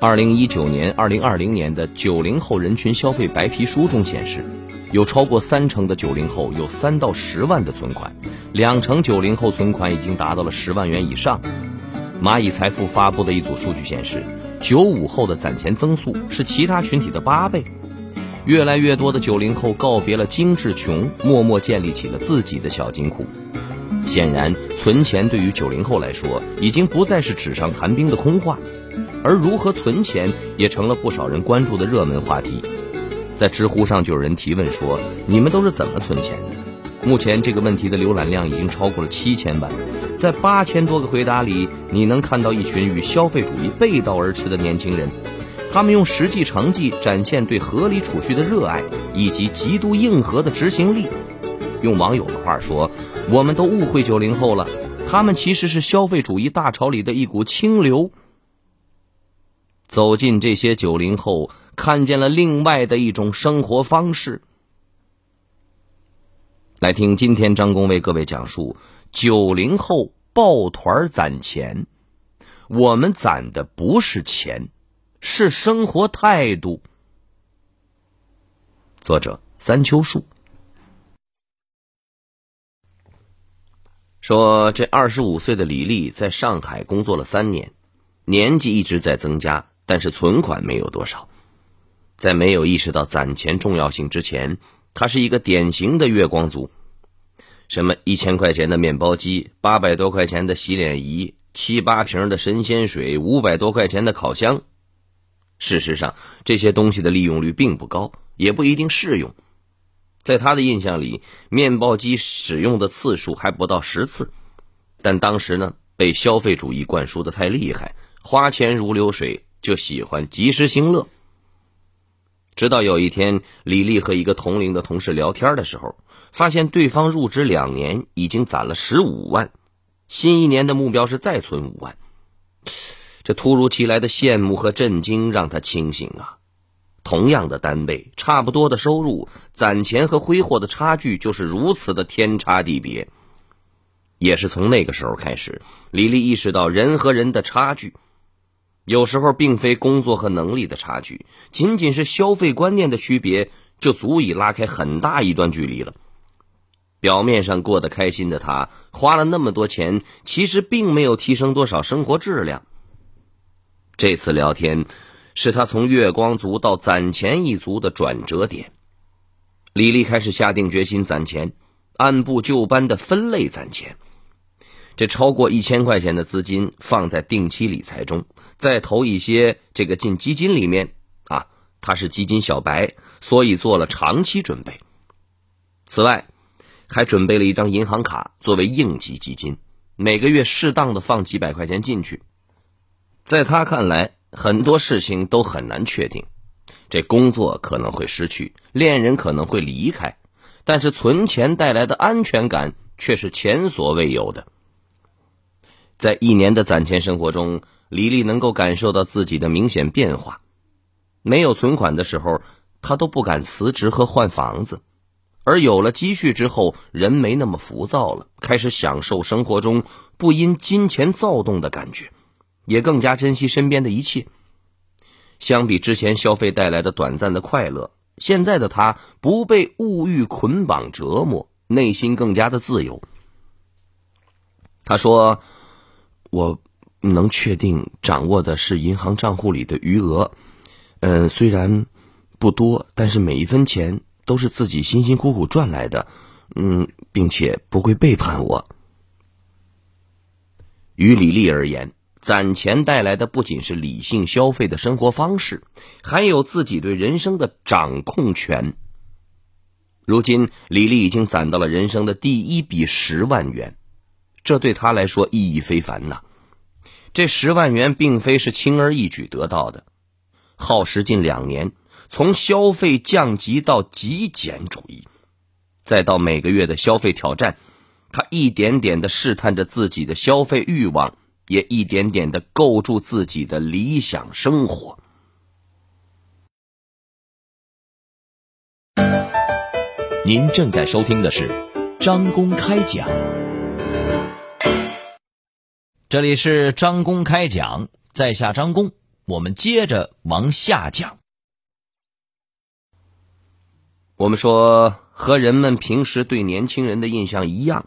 二零一九年、二零二零年的九零后人群消费白皮书中显示，有超过三成的九零后有三到十万的存款，两成九零后存款已经达到了十万元以上。蚂蚁财富发布的一组数据显示，九五后的攒钱增速是其他群体的八倍。越来越多的九零后告别了精致穷，默默建立起了自己的小金库。显然，存钱对于九零后来说，已经不再是纸上谈兵的空话。而如何存钱也成了不少人关注的热门话题，在知乎上就有人提问说：“你们都是怎么存钱的？”目前这个问题的浏览量已经超过了七千万，在八千多个回答里，你能看到一群与消费主义背道而驰的年轻人，他们用实际成绩展现对合理储蓄的热爱以及极度硬核的执行力。用网友的话说：“我们都误会九零后了，他们其实是消费主义大潮里的一股清流。”走进这些九零后，看见了另外的一种生活方式。来听今天张工为各位讲述九零后抱团攒钱。我们攒的不是钱，是生活态度。作者三秋树说：“这二十五岁的李丽在上海工作了三年，年纪一直在增加。”但是存款没有多少，在没有意识到攒钱重要性之前，他是一个典型的月光族。什么一千块钱的面包机，八百多块钱的洗脸仪，七八瓶的神仙水，五百多块钱的烤箱。事实上，这些东西的利用率并不高，也不一定适用。在他的印象里，面包机使用的次数还不到十次，但当时呢，被消费主义灌输的太厉害，花钱如流水。就喜欢及时行乐。直到有一天，李丽和一个同龄的同事聊天的时候，发现对方入职两年已经攒了十五万，新一年的目标是再存五万。这突如其来的羡慕和震惊让他清醒啊！同样的单位，差不多的收入，攒钱和挥霍的差距就是如此的天差地别。也是从那个时候开始，李丽意识到人和人的差距。有时候并非工作和能力的差距，仅仅是消费观念的区别，就足以拉开很大一段距离了。表面上过得开心的他，花了那么多钱，其实并没有提升多少生活质量。这次聊天，是他从月光族到攒钱一族的转折点。李丽开始下定决心攒钱，按部就班的分类攒钱。这超过一千块钱的资金放在定期理财中，再投一些这个进基金里面啊，他是基金小白，所以做了长期准备。此外，还准备了一张银行卡作为应急基金，每个月适当的放几百块钱进去。在他看来，很多事情都很难确定，这工作可能会失去，恋人可能会离开，但是存钱带来的安全感却是前所未有的。在一年的攒钱生活中，李丽能够感受到自己的明显变化。没有存款的时候，她都不敢辞职和换房子；而有了积蓄之后，人没那么浮躁了，开始享受生活中不因金钱躁动的感觉，也更加珍惜身边的一切。相比之前消费带来的短暂的快乐，现在的她不被物欲捆绑折磨，内心更加的自由。他说。我能确定掌握的是银行账户里的余额，嗯，虽然不多，但是每一分钱都是自己辛辛苦苦赚来的，嗯，并且不会背叛我。于李丽而言，攒钱带来的不仅是理性消费的生活方式，还有自己对人生的掌控权。如今，李丽已经攒到了人生的第一笔十万元。这对她来说意义非凡呐！这十万元并非是轻而易举得到的，耗时近两年，从消费降级到极简主义，再到每个月的消费挑战，她一点点的试探着自己的消费欲望，也一点点的构筑自己的理想生活。您正在收听的是张公开讲，这里是张公开讲，在下张公，我们接着往下讲。我们说，和人们平时对年轻人的印象一样，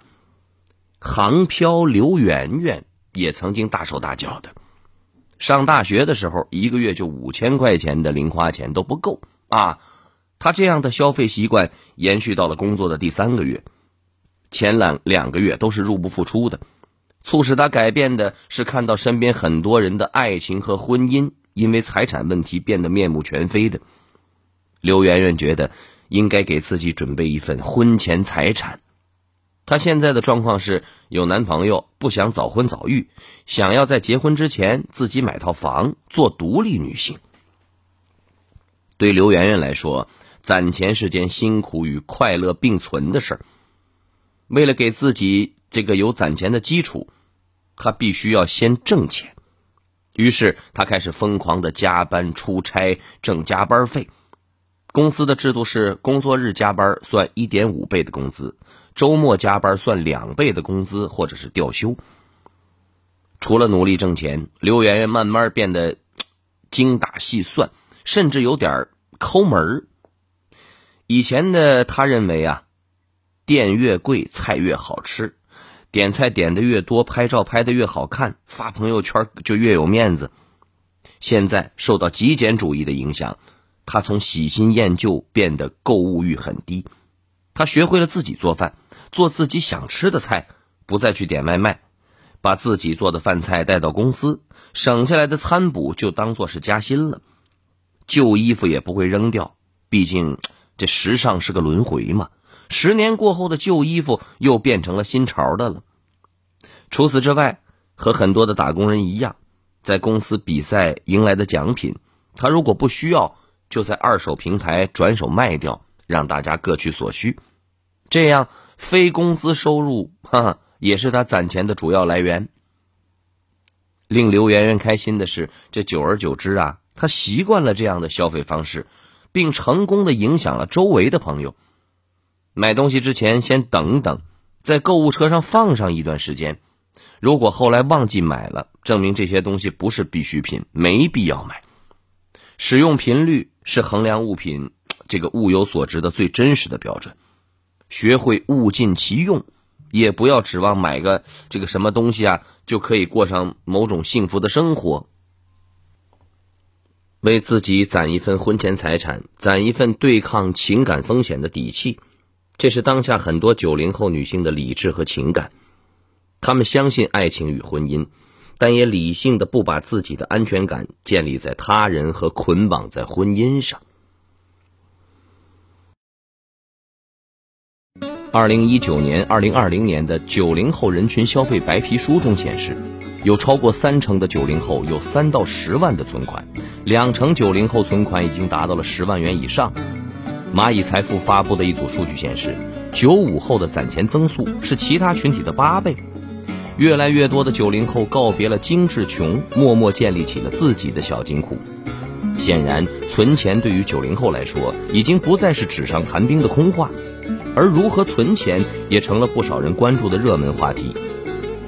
航漂刘媛媛也曾经大手大脚的。上大学的时候，一个月就五千块钱的零花钱都不够啊。他这样的消费习惯延续到了工作的第三个月，前两两个月都是入不敷出的。促使他改变的是看到身边很多人的爱情和婚姻因为财产问题变得面目全非的。刘媛媛觉得。应该给自己准备一份婚前财产。她现在的状况是有男朋友，不想早婚早育，想要在结婚之前自己买套房，做独立女性。对刘媛媛来说，攒钱是件辛苦与快乐并存的事儿。为了给自己这个有攒钱的基础，她必须要先挣钱。于是，她开始疯狂的加班出差，挣加班费。公司的制度是：工作日加班算一点五倍的工资，周末加班算两倍的工资，或者是调休。除了努力挣钱，刘媛媛慢慢变得精打细算，甚至有点抠门儿以前的他认为啊，店越贵菜越好吃，点菜点的越多，拍照拍的越好看，发朋友圈就越有面子。现在受到极简主义的影响。他从喜新厌旧变得购物欲很低，他学会了自己做饭，做自己想吃的菜，不再去点外卖，把自己做的饭菜带到公司，省下来的餐补就当做是加薪了。旧衣服也不会扔掉，毕竟这时尚是个轮回嘛。十年过后的旧衣服又变成了新潮的了。除此之外，和很多的打工人一样，在公司比赛赢来的奖品，他如果不需要。就在二手平台转手卖掉，让大家各取所需，这样非工资收入哈也是他攒钱的主要来源。令刘媛媛开心的是，这久而久之啊，他习惯了这样的消费方式，并成功的影响了周围的朋友。买东西之前先等等，在购物车上放上一段时间，如果后来忘记买了，证明这些东西不是必需品，没必要买。使用频率是衡量物品这个物有所值的最真实的标准。学会物尽其用，也不要指望买个这个什么东西啊就可以过上某种幸福的生活。为自己攒一份婚前财产，攒一份对抗情感风险的底气，这是当下很多九零后女性的理智和情感。她们相信爱情与婚姻。但也理性的不把自己的安全感建立在他人和捆绑在婚姻上。二零一九年、二零二零年的九零后人群消费白皮书中显示，有超过三成的九零后有三到十万的存款，两成九零后存款已经达到了十万元以上。蚂蚁财富发布的一组数据显示，九五后的攒钱增速是其他群体的八倍。越来越多的九零后告别了精致穷，默默建立起了自己的小金库。显然，存钱对于九零后来说，已经不再是纸上谈兵的空话，而如何存钱也成了不少人关注的热门话题。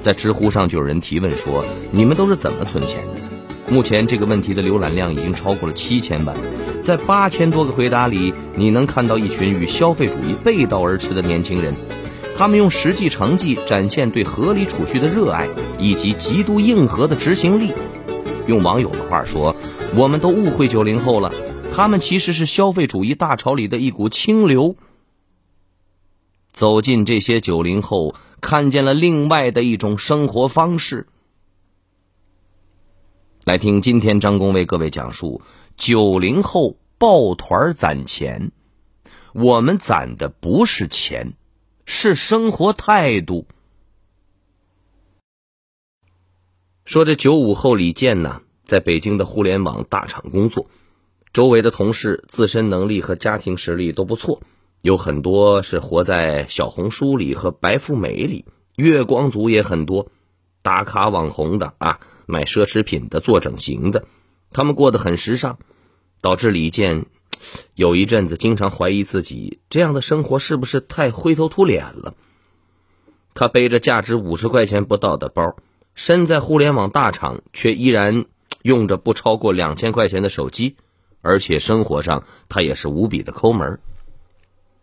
在知乎上就有人提问说：“你们都是怎么存钱的？”目前这个问题的浏览量已经超过了七千万，在八千多个回答里，你能看到一群与消费主义背道而驰的年轻人。他们用实际成绩展现对合理储蓄的热爱，以及极度硬核的执行力。用网友的话说，我们都误会九零后了，他们其实是消费主义大潮里的一股清流。走进这些九零后，看见了另外的一种生活方式。来听今天张工为各位讲述九零后抱团攒钱，我们攒的不是钱。是生活态度。说这九五后李健呢，在北京的互联网大厂工作，周围的同事自身能力和家庭实力都不错，有很多是活在小红书里和白富美里，月光族也很多，打卡网红的啊，买奢侈品的，做整形的，他们过得很时尚，导致李健有一阵子经常怀疑自己这样的生活是不是太灰头土脸了。他背着价值五十块钱不到的包，身在互联网大厂，却依然用着不超过两千块钱的手机。而且生活上他也是无比的抠门。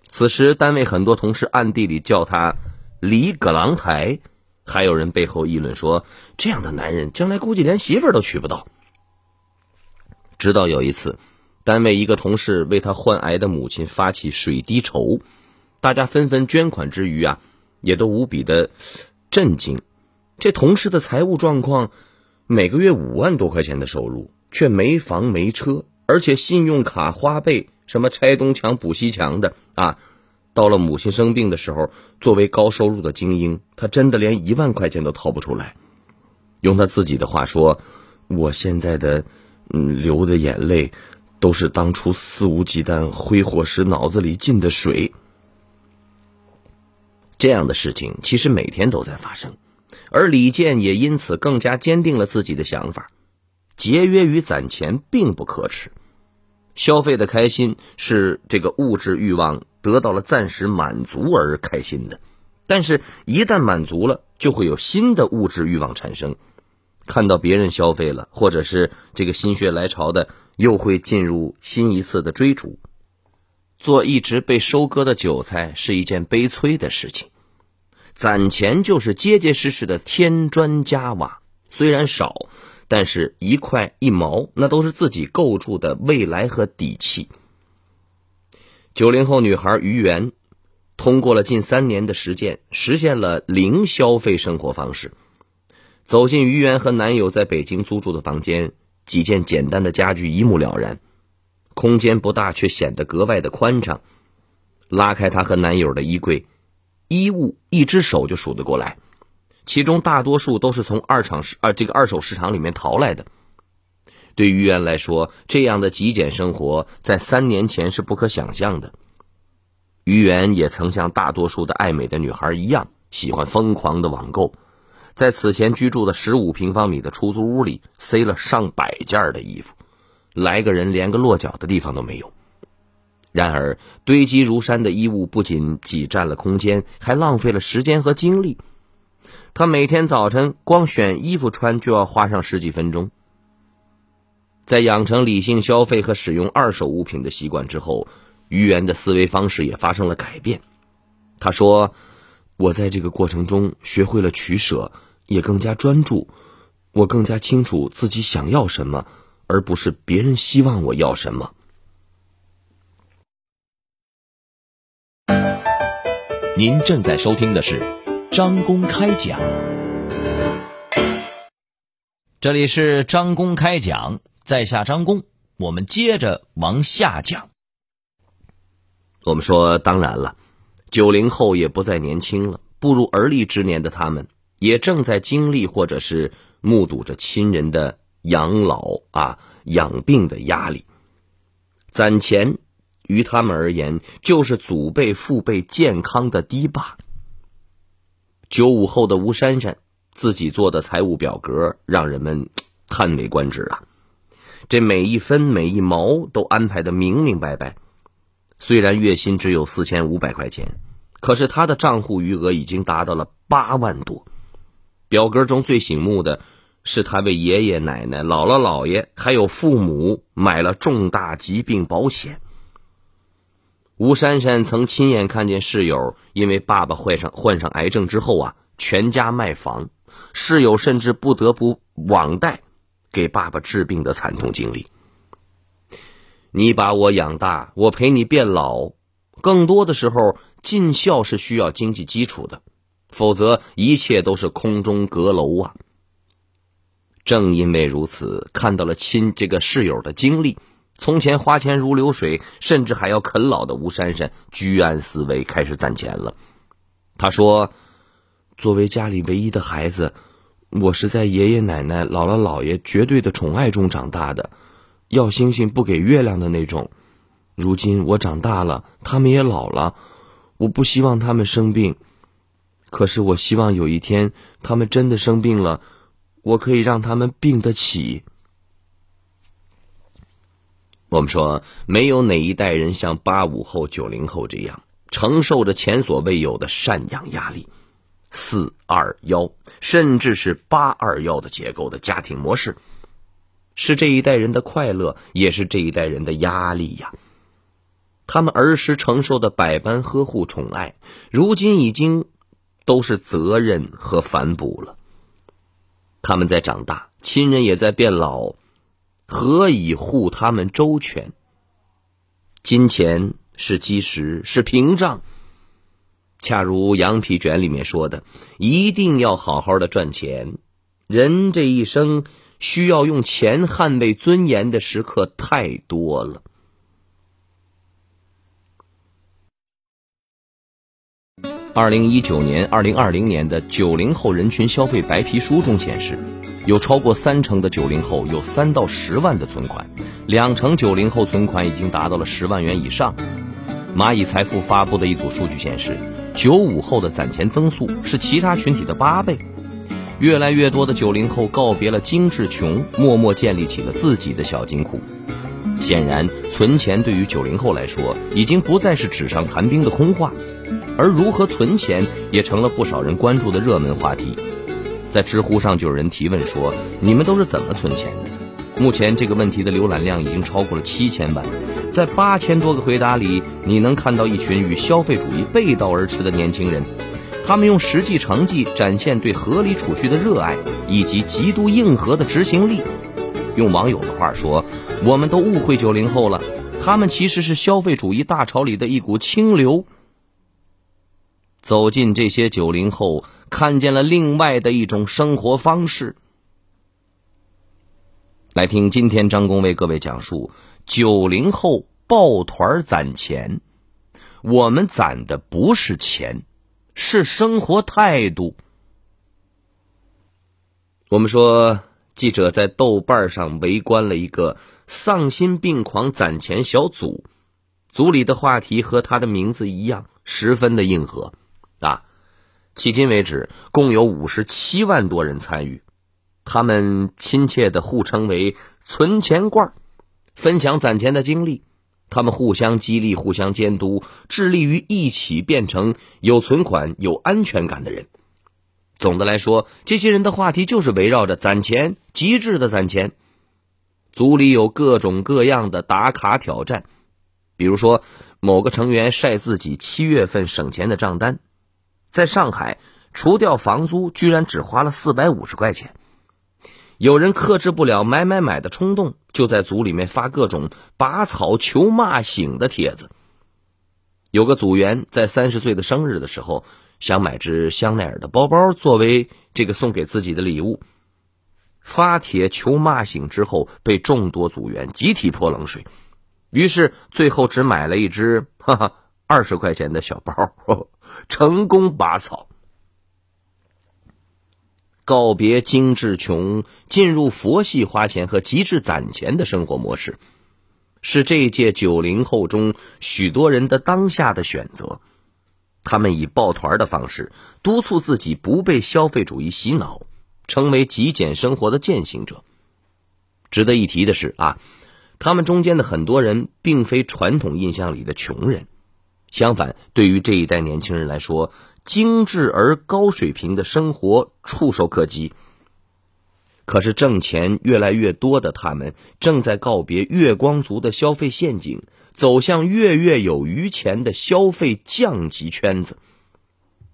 此时单位很多同事暗地里叫他“李葛朗台”，还有人背后议论说，这样的男人将来估计连媳妇儿都娶不到。直到有一次，单位一个同事为他患癌的母亲发起水滴筹，大家纷纷捐款之余啊，也都无比的震惊。这同事的财务状况，每个月五万多块钱的收入，却没房没车。而且信用卡花呗什么拆东墙补西墙的啊，到了母亲生病的时候，作为高收入的精英，他真的连一万块钱都掏不出来。用他自己的话说：“我现在的嗯流的眼泪，都是当初肆无忌惮挥霍时脑子里进的水。”这样的事情其实每天都在发生，而李健也因此更加坚定了自己的想法。节约与攒钱并不可耻，消费的开心是这个物质欲望得到了暂时满足而开心的，但是，一旦满足了，就会有新的物质欲望产生。看到别人消费了，或者是这个心血来潮的，又会进入新一次的追逐。做一直被收割的韭菜是一件悲催的事情，攒钱就是结结实实的添砖加瓦，虽然少。但是，一块一毛，那都是自己构筑的未来和底气。九零后女孩于媛，通过了近三年的实践，实现了零消费生活方式。走进于媛和男友在北京租住的房间，几件简单的家具一目了然。空间不大，却显得格外的宽敞。拉开她和男友的衣柜，衣物一只手就数得过来。其中大多数都是从二厂市啊这个二手市场里面淘来的。对于媛来说，这样的极简生活在三年前是不可想象的。于媛也曾像大多数的爱美的女孩一样，喜欢疯狂的网购，在此前居住的十五平方米的出租屋里塞了上百件的衣服，来个人连个落脚的地方都没有。然而，堆积如山的衣物不仅挤占了空间，还浪费了时间和精力。他每天早晨光选衣服穿就要花上十几分钟。在养成理性消费和使用二手物品的习惯之后，于元的思维方式也发生了改变。他说：“我在这个过程中学会了取舍，也更加专注。我更加清楚自己想要什么，而不是别人希望我要什么。”您正在收听的是。张公开讲，这里是张公开讲，在下张公，我们接着往下讲。我们说，当然了，九零后也不再年轻了，步入而立之年的他们，也正在经历或者是目睹着亲人的养老啊、养病的压力。攒钱于他们而言，就是祖辈父辈健康的堤坝。九五后的吴珊珊自己做的财务表格让人们叹为观止啊！这每一分每一毛都安排的明明白白。虽然月薪只有四千五百块钱，可是他的账户余额已经达到了八万多。表格中最醒目的是他为爷爷奶奶、姥姥姥爷还有父母买了重大疾病保险。吴珊珊曾亲眼看见室友因为爸爸患上患上癌症之后啊，全家卖房，室友甚至不得不网贷给爸爸治病的惨痛经历。你把我养大，我陪你变老，更多的时候尽孝是需要经济基础的，否则一切都是空中阁楼啊。正因为如此，看到了亲这个室友的经历。从前花钱如流水，甚至还要啃老的吴珊珊，居安思危，开始攒钱了。他说：“作为家里唯一的孩子，我是在爷爷奶奶、姥姥姥爷绝对的宠爱中长大的。要星星不给月亮的那种。如今我长大了，他们也老了，我不希望他们生病。可是我希望有一天他们真的生病了，我可以让他们病得起。我们说，没有哪一代人像八五后、九零后这样承受着前所未有的赡养压力，四二幺甚至是八二幺的结构的家庭模式，是这一代人的快乐，也是这一代人的压力呀。他们儿时承受的百般呵护宠爱，如今已经都是责任和反哺了。他们在长大，亲人也在变老。何以护他们周全？金钱是基石，是屏障。恰如羊皮卷里面说的，一定要好好的赚钱。人这一生需要用钱捍卫尊严的时刻太多了。二零一九年、二零二零年的九零后人群消费白皮书中显示。有超过三成的九零后有三到十万的存款，两成九零后存款已经达到了十万元以上。蚂蚁财富发布的一组数据显示，九五后的攒钱增速是其他群体的八倍。越来越多的九零后告别了精致穷，默默建立起了自己的小金库。显然，存钱对于九零后来说，已经不再是纸上谈兵的空话，而如何存钱也成了不少人关注的热门话题。在知乎上就有人提问说：“你们都是怎么存钱的？”目前这个问题的浏览量已经超过了七千万，在八千多个回答里，你能看到一群与消费主义背道而驰的年轻人，他们用实际成绩展现对合理储蓄的热爱以及极度硬核的执行力。用网友的话说：“我们都误会九零后了，他们其实是消费主义大潮里的一股清流。”走进这些九零后。看见了另外的一种生活方式。来听今天张工为各位讲述九零后抱团攒钱。我们攒的不是钱，是生活态度。我们说，记者在豆瓣上围观了一个丧心病狂攒钱小组，组里的话题和他的名字一样，十分的硬核啊。迄今为止，共有五十七万多人参与，他们亲切的互称为“存钱罐”，分享攒钱的经历。他们互相激励，互相监督，致力于一起变成有存款、有安全感的人。总的来说，这些人的话题就是围绕着攒钱，极致的攒钱。组里有各种各样的打卡挑战，比如说，某个成员晒自己七月份省钱的账单。在上海，除掉房租，居然只花了四百五十块钱。有人克制不了买买买的冲动，就在组里面发各种拔草求骂醒的帖子。有个组员在三十岁的生日的时候，想买只香奈儿的包包作为这个送给自己的礼物，发帖求骂醒之后，被众多组员集体泼冷水，于是最后只买了一只，哈哈。二十块钱的小包，成功拔草，告别精致穷，进入佛系花钱和极致攒钱的生活模式，是这届九零后中许多人的当下的选择。他们以抱团的方式督促自己不被消费主义洗脑，成为极简生活的践行者。值得一提的是啊，他们中间的很多人并非传统印象里的穷人。相反，对于这一代年轻人来说，精致而高水平的生活触手可及。可是，挣钱越来越多的他们，正在告别月光族的消费陷阱，走向月月有余钱的消费降级圈子。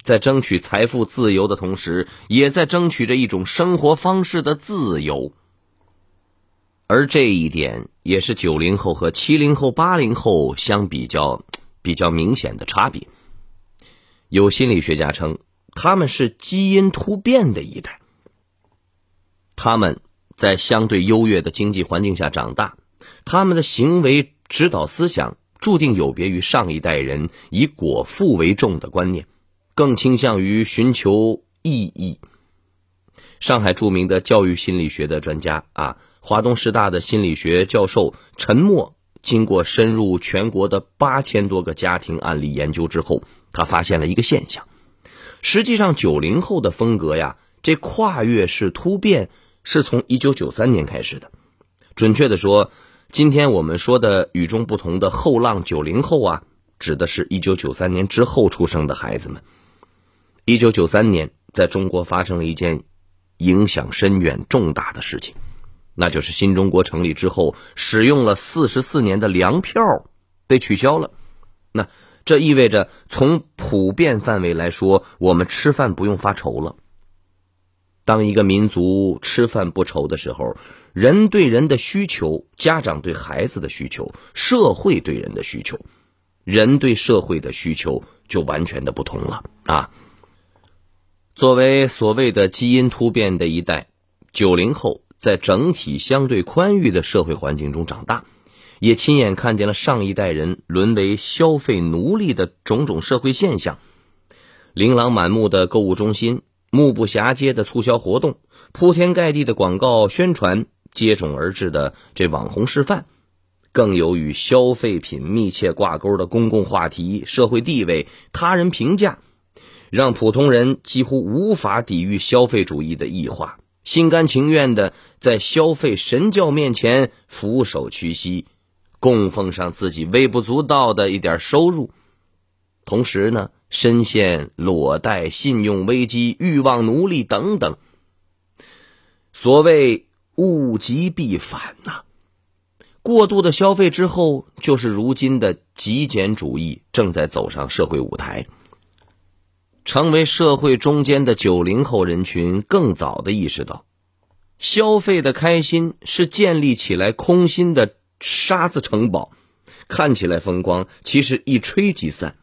在争取财富自由的同时，也在争取着一种生活方式的自由。而这一点，也是九零后和七零后、八零后相比较。比较明显的差别。有心理学家称，他们是基因突变的一代。他们在相对优越的经济环境下长大，他们的行为指导思想注定有别于上一代人以果腹为重的观念，更倾向于寻求意义。上海著名的教育心理学的专家啊，华东师大的心理学教授陈默，经过深入全国的八千多个家庭案例研究之后，他发现了一个现象：实际上，九零后的风格呀，这跨越式突变是从一九九三年开始的。准确的说，今天我们说的与众不同的后浪九零后啊，指的是一九九三年之后出生的孩子们。一九九三年，在中国发生了一件影响深远、重大的事情。那就是新中国成立之后，使用了四十四年的粮票被取消了。那这意味着，从普遍范围来说，我们吃饭不用发愁了。当一个民族吃饭不愁的时候，人对人的需求，家长对孩子的需求，社会对人的需求，人对社会的需求就完全的不同了啊！作为所谓的基因突变的一代，九零后。在整体相对宽裕的社会环境中长大，也亲眼看见了上一代人沦为消费奴隶的种种社会现象：琳琅满目的购物中心、目不暇接的促销活动、铺天盖地的广告宣传、接踵而至的这网红示范，更有与消费品密切挂钩的公共话题、社会地位、他人评价，让普通人几乎无法抵御消费主义的异化。心甘情愿的在消费神教面前俯首屈膝，供奉上自己微不足道的一点收入，同时呢，深陷裸贷、信用危机、欲望奴隶等等。所谓物极必反呐，过度的消费之后，就是如今的极简主义正在走上社会舞台。成为社会中间的九零后人群，更早的意识到，消费的开心是建立起来空心的沙子城堡，看起来风光，其实一吹即散。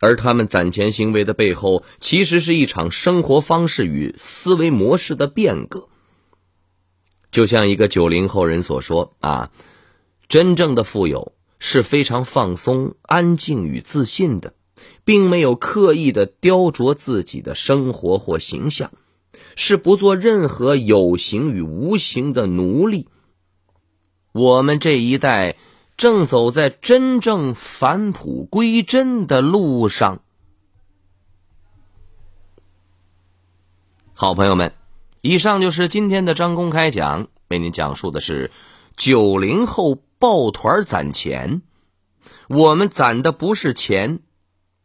而他们攒钱行为的背后，其实是一场生活方式与思维模式的变革。就像一个九零后人所说：“啊，真正的富有是非常放松、安静与自信的。”并没有刻意的雕琢自己的生活或形象，是不做任何有形与无形的奴隶。我们这一代正走在真正返璞归真的路上。好朋友们，以上就是今天的张公开讲，为您讲述的是九零后抱团攒钱。我们攒的不是钱。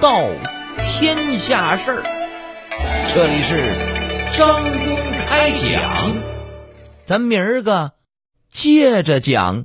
道天下事儿，这里是张公开讲，咱明儿个接着讲。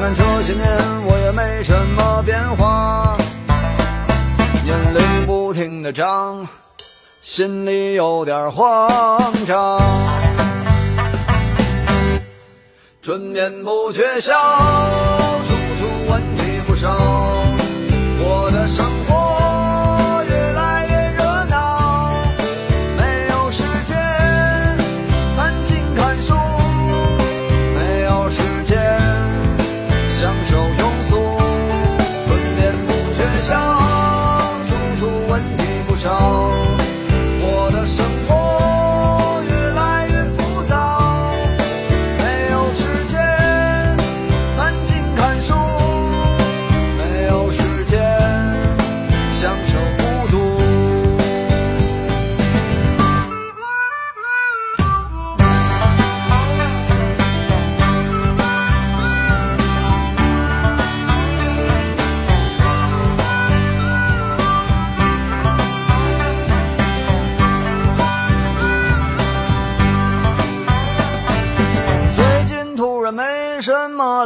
看这些年我也没什么变化，年龄不停的长，心里有点慌张。春眠不觉晓，处处问题不少，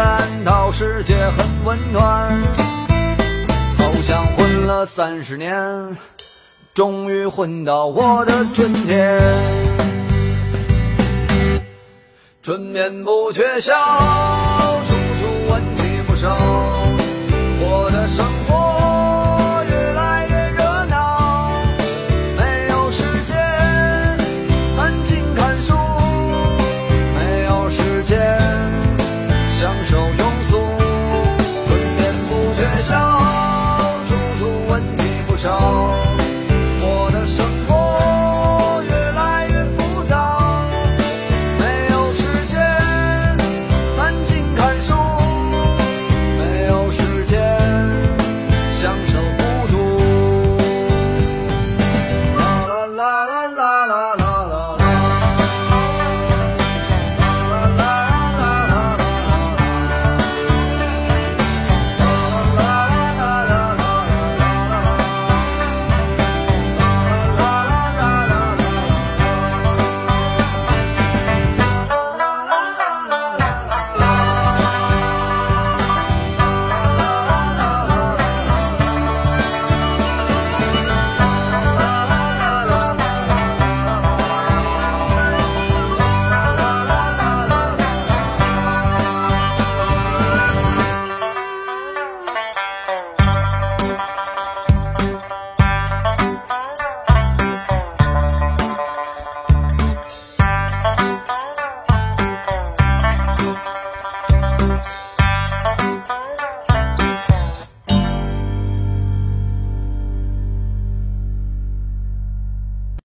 感到世界很温暖，好像混了三十年，终于混到我的春天。春眠不觉晓，处处问题不少，我的生活。